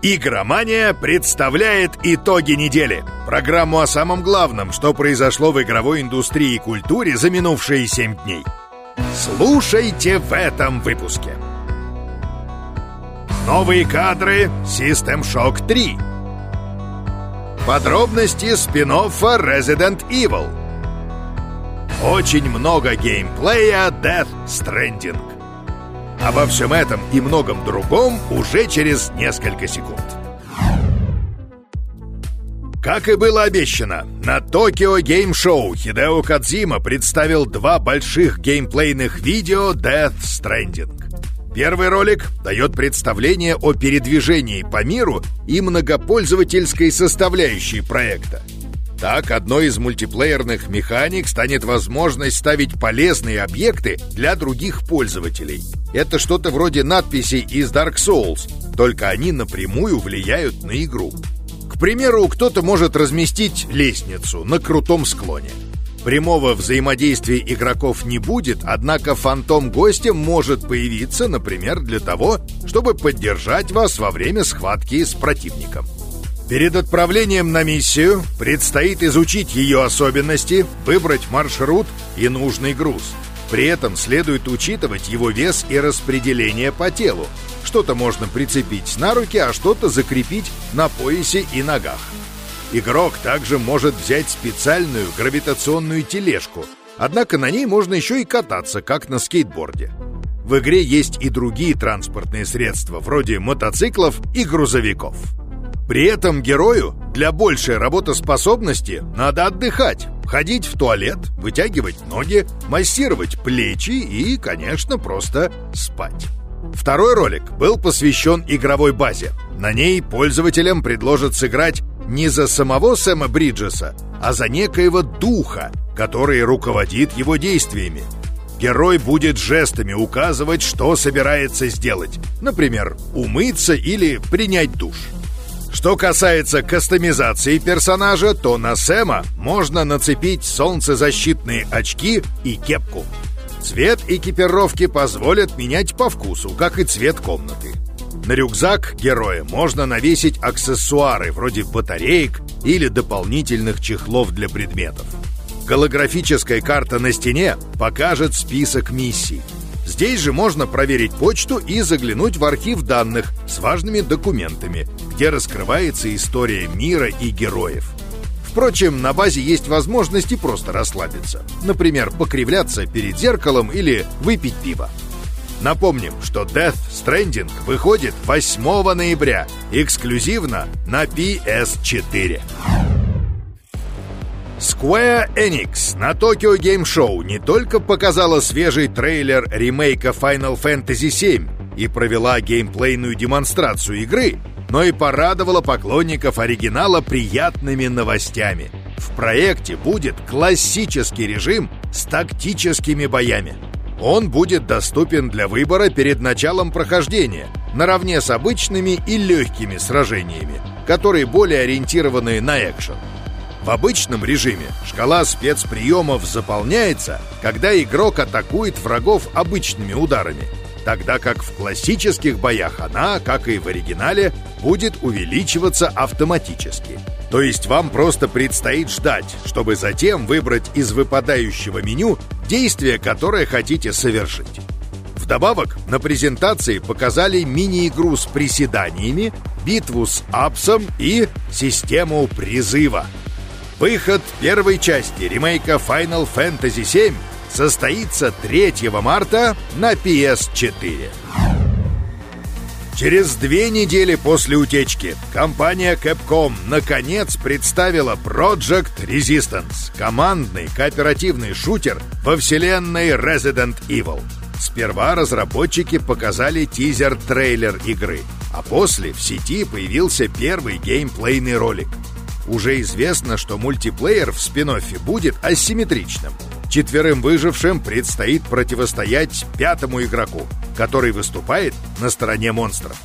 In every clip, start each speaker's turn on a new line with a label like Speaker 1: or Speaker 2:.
Speaker 1: Игромания представляет итоги недели. Программу о самом главном, что произошло в игровой индустрии и культуре за минувшие 7 дней. Слушайте в этом выпуске. Новые кадры System Shock 3. Подробности спин Resident Evil. Очень много геймплея Death Stranding. Обо всем этом и многом другом уже через несколько секунд. Как и было обещано, на Токио Гейм Шоу Хидео Кадзима представил два больших геймплейных видео Death Stranding. Первый ролик дает представление о передвижении по миру и многопользовательской составляющей проекта. Так, одной из мультиплеерных механик станет возможность ставить полезные объекты для других пользователей. Это что-то вроде надписей из Dark Souls, только они напрямую влияют на игру. К примеру, кто-то может разместить лестницу на крутом склоне. Прямого взаимодействия игроков не будет, однако фантом гостя может появиться, например, для того, чтобы поддержать вас во время схватки с противником. Перед отправлением на миссию предстоит изучить ее особенности, выбрать маршрут и нужный груз. При этом следует учитывать его вес и распределение по телу. Что-то можно прицепить на руки, а что-то закрепить на поясе и ногах. Игрок также может взять специальную гравитационную тележку, однако на ней можно еще и кататься, как на скейтборде. В игре есть и другие транспортные средства, вроде мотоциклов и грузовиков. При этом герою для большей работоспособности надо отдыхать, ходить в туалет, вытягивать ноги, массировать плечи и, конечно, просто спать. Второй ролик был посвящен игровой базе. На ней пользователям предложат сыграть не за самого Сэма Бриджеса, а за некоего духа, который руководит его действиями. Герой будет жестами указывать, что собирается сделать. Например, умыться или принять душ. Что касается кастомизации персонажа, то на Сэма можно нацепить солнцезащитные очки и кепку. Цвет экипировки позволит менять по вкусу, как и цвет комнаты. На рюкзак героя можно навесить аксессуары вроде батареек или дополнительных чехлов для предметов. Голографическая карта на стене покажет список миссий. Здесь же можно проверить почту и заглянуть в архив данных с важными документами, где раскрывается история мира и героев. Впрочем, на базе есть возможность и просто расслабиться. Например, покривляться перед зеркалом или выпить пиво. Напомним, что Death Stranding выходит 8 ноября эксклюзивно на PS4. Square Enix на Tokyo Game Show не только показала свежий трейлер ремейка Final Fantasy VII и провела геймплейную демонстрацию игры, но и порадовала поклонников оригинала приятными новостями. В проекте будет классический режим с тактическими боями. Он будет доступен для выбора перед началом прохождения, наравне с обычными и легкими сражениями, которые более ориентированы на экшен. В обычном режиме шкала спецприемов заполняется, когда игрок атакует врагов обычными ударами, тогда как в классических боях она, как и в оригинале, будет увеличиваться автоматически. То есть вам просто предстоит ждать, чтобы затем выбрать из выпадающего меню действие, которое хотите совершить. Вдобавок, на презентации показали мини-игру с приседаниями, битву с апсом и систему призыва – Выход первой части ремейка Final Fantasy VII состоится 3 марта на PS4. Через две недели после утечки компания Capcom наконец представила Project Resistance, командный кооперативный шутер во вселенной Resident Evil. Сперва разработчики показали тизер-трейлер игры, а после в сети появился первый геймплейный ролик – уже известно, что мультиплеер в спин будет асимметричным. Четверым выжившим предстоит противостоять пятому игроку, который выступает на стороне монстров.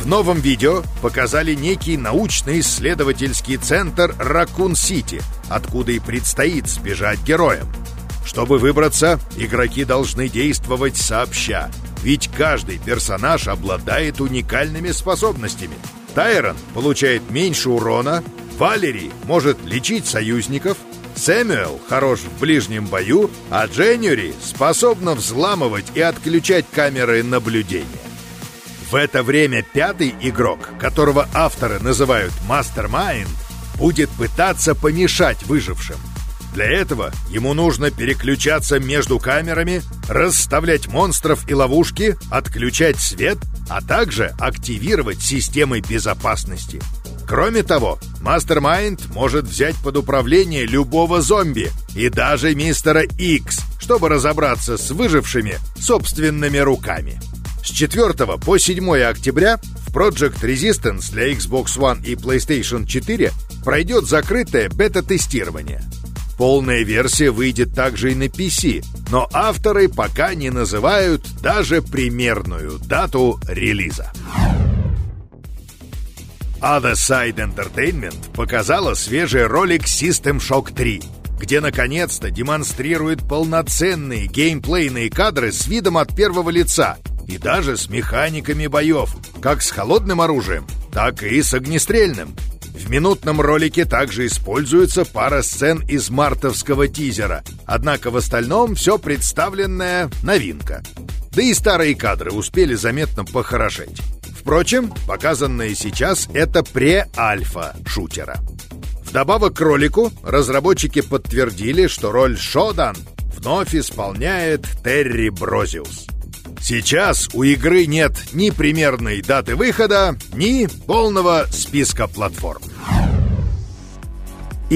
Speaker 1: В новом видео показали некий научно-исследовательский центр Ракун-Сити, откуда и предстоит сбежать героям. Чтобы выбраться, игроки должны действовать сообща, ведь каждый персонаж обладает уникальными способностями – Тайрон получает меньше урона, Валерий может лечить союзников, Сэмюэл хорош в ближнем бою, а Дженюри способна взламывать и отключать камеры наблюдения. В это время пятый игрок, которого авторы называют Мастермайнд, будет пытаться помешать выжившим. Для этого ему нужно переключаться между камерами, расставлять монстров и ловушки, отключать свет, а также активировать системы безопасности. Кроме того, Мастермайнд может взять под управление любого зомби и даже мистера Икс, чтобы разобраться с выжившими собственными руками. С 4 по 7 октября в Project Resistance для Xbox One и PlayStation 4 пройдет закрытое бета-тестирование. Полная версия выйдет также и на PC, но авторы пока не называют даже примерную дату релиза. Other Side Entertainment показала свежий ролик System Shock 3, где наконец-то демонстрирует полноценные геймплейные кадры с видом от первого лица и даже с механиками боев, как с холодным оружием, так и с огнестрельным. В минутном ролике также используется пара сцен из мартовского тизера, однако в остальном все представленное новинка. Да и старые кадры успели заметно похорошеть. Впрочем, показанное сейчас это пре-альфа шутера. Вдобавок к ролику, разработчики подтвердили, что роль Шодан вновь исполняет Терри Брозиус. Сейчас у игры нет ни примерной даты выхода, ни полного списка платформ.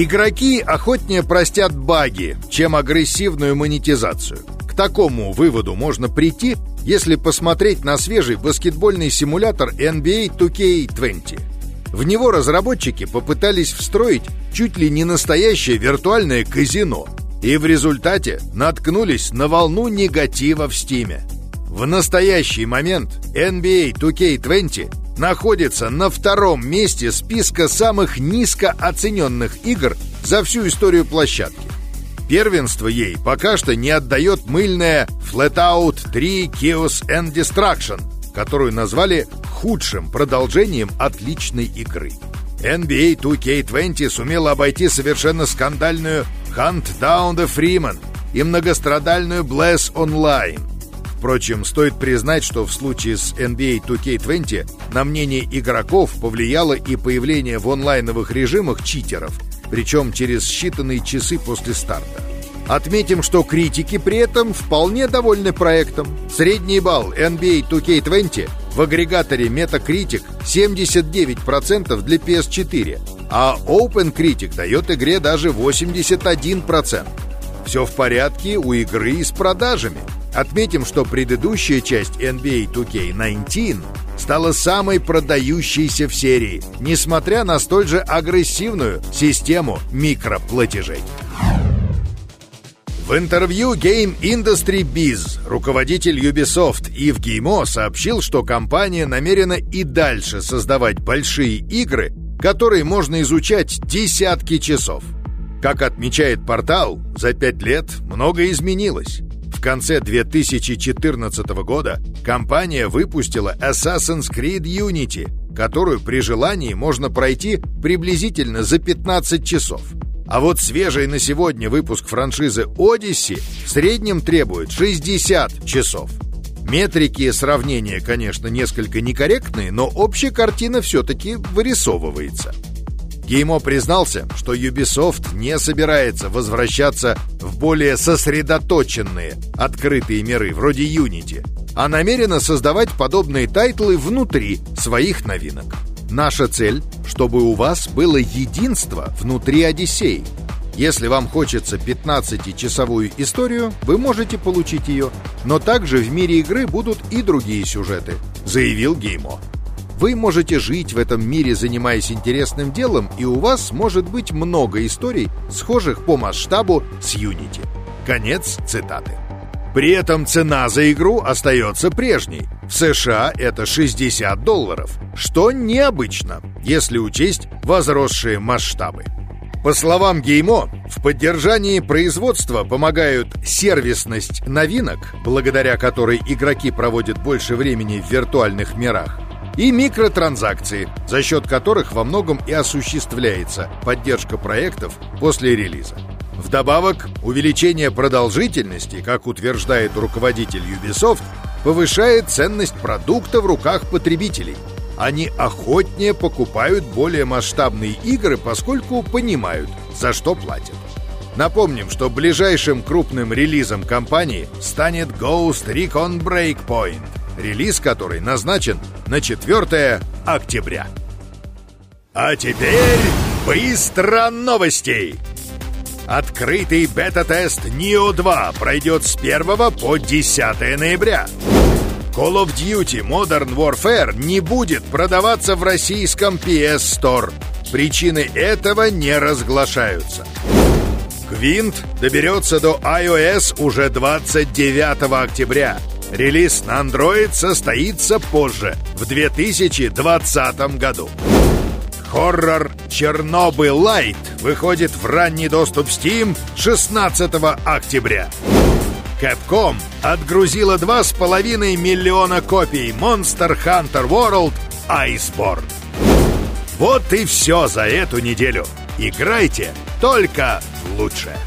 Speaker 1: Игроки охотнее простят баги, чем агрессивную монетизацию. К такому выводу можно прийти, если посмотреть на свежий баскетбольный симулятор NBA 2K20. В него разработчики попытались встроить чуть ли не настоящее виртуальное казино, и в результате наткнулись на волну негатива в Стиме. В настоящий момент NBA 2K20 находится на втором месте списка самых низко оцененных игр за всю историю площадки. Первенство ей пока что не отдает мыльная Flatout 3 Chaos and Destruction, которую назвали худшим продолжением отличной игры. NBA 2K20 сумела обойти совершенно скандальную Hunt Down the Freeman и многострадальную Bless Online. Впрочем, стоит признать, что в случае с NBA 2K20 на мнение игроков повлияло и появление в онлайновых режимах читеров – причем через считанные часы после старта. Отметим, что критики при этом вполне довольны проектом. Средний балл NBA 2K20 в агрегаторе Metacritic 79% для PS4, а OpenCritic дает игре даже 81%. Все в порядке у игры и с продажами. Отметим, что предыдущая часть NBA 2K19 стала самой продающейся в серии, несмотря на столь же агрессивную систему микроплатежей. В интервью Game Industry Biz руководитель Ubisoft Ив Геймо сообщил, что компания намерена и дальше создавать большие игры, которые можно изучать десятки часов. Как отмечает портал, за пять лет многое изменилось. В конце 2014 года компания выпустила Assassin's Creed Unity, которую при желании можно пройти приблизительно за 15 часов. А вот свежий на сегодня выпуск франшизы Odyssey в среднем требует 60 часов. Метрики сравнения, конечно, несколько некорректные, но общая картина все-таки вырисовывается – Гийемо признался, что Ubisoft не собирается возвращаться в более сосредоточенные, открытые миры, вроде Unity, а намерена создавать подобные тайтлы внутри своих новинок. Наша цель, чтобы у вас было единство внутри Одиссей. Если вам хочется 15-часовую историю, вы можете получить ее, но также в мире игры будут и другие сюжеты, заявил Геймо. Вы можете жить в этом мире, занимаясь интересным делом, и у вас может быть много историй, схожих по масштабу с Unity. Конец цитаты. При этом цена за игру остается прежней. В США это 60 долларов, что необычно, если учесть возросшие масштабы. По словам Геймо, в поддержании производства помогают сервисность новинок, благодаря которой игроки проводят больше времени в виртуальных мирах, и микротранзакции, за счет которых во многом и осуществляется поддержка проектов после релиза. Вдобавок, увеличение продолжительности, как утверждает руководитель Ubisoft, повышает ценность продукта в руках потребителей. Они охотнее покупают более масштабные игры, поскольку понимают, за что платят. Напомним, что ближайшим крупным релизом компании станет Ghost Recon Breakpoint, релиз который назначен на 4 октября. А теперь быстро новостей! Открытый бета-тест Neo 2 пройдет с 1 по 10 ноября. Call of Duty Modern Warfare не будет продаваться в российском PS Store. Причины этого не разглашаются. Гвинт доберется до iOS уже 29 октября. Релиз на Android состоится позже, в 2020 году. Хоррор «Чернобыль Лайт» выходит в ранний доступ Steam 16 октября. Capcom отгрузила 2,5 миллиона копий Monster Hunter World Iceborne. Вот и все за эту неделю. Играйте только в лучшее.